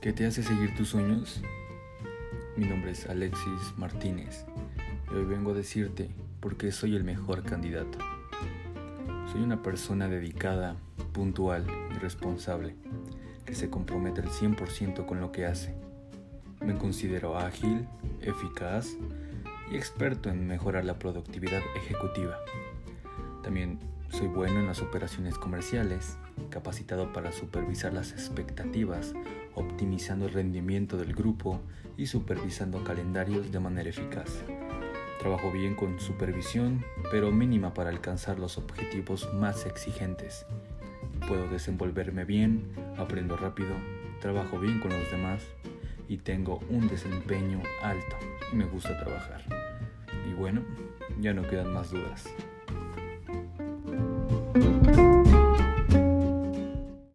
¿Qué te hace seguir tus sueños? Mi nombre es Alexis Martínez y hoy vengo a decirte por qué soy el mejor candidato. Soy una persona dedicada, puntual y responsable que se compromete al 100% con lo que hace. Me considero ágil, eficaz y experto en mejorar la productividad ejecutiva. También soy bueno en las operaciones comerciales, capacitado para supervisar las expectativas, optimizando el rendimiento del grupo y supervisando calendarios de manera eficaz. Trabajo bien con supervisión, pero mínima para alcanzar los objetivos más exigentes. Puedo desenvolverme bien, aprendo rápido, trabajo bien con los demás y tengo un desempeño alto me gusta trabajar. Y bueno, ya no quedan más dudas.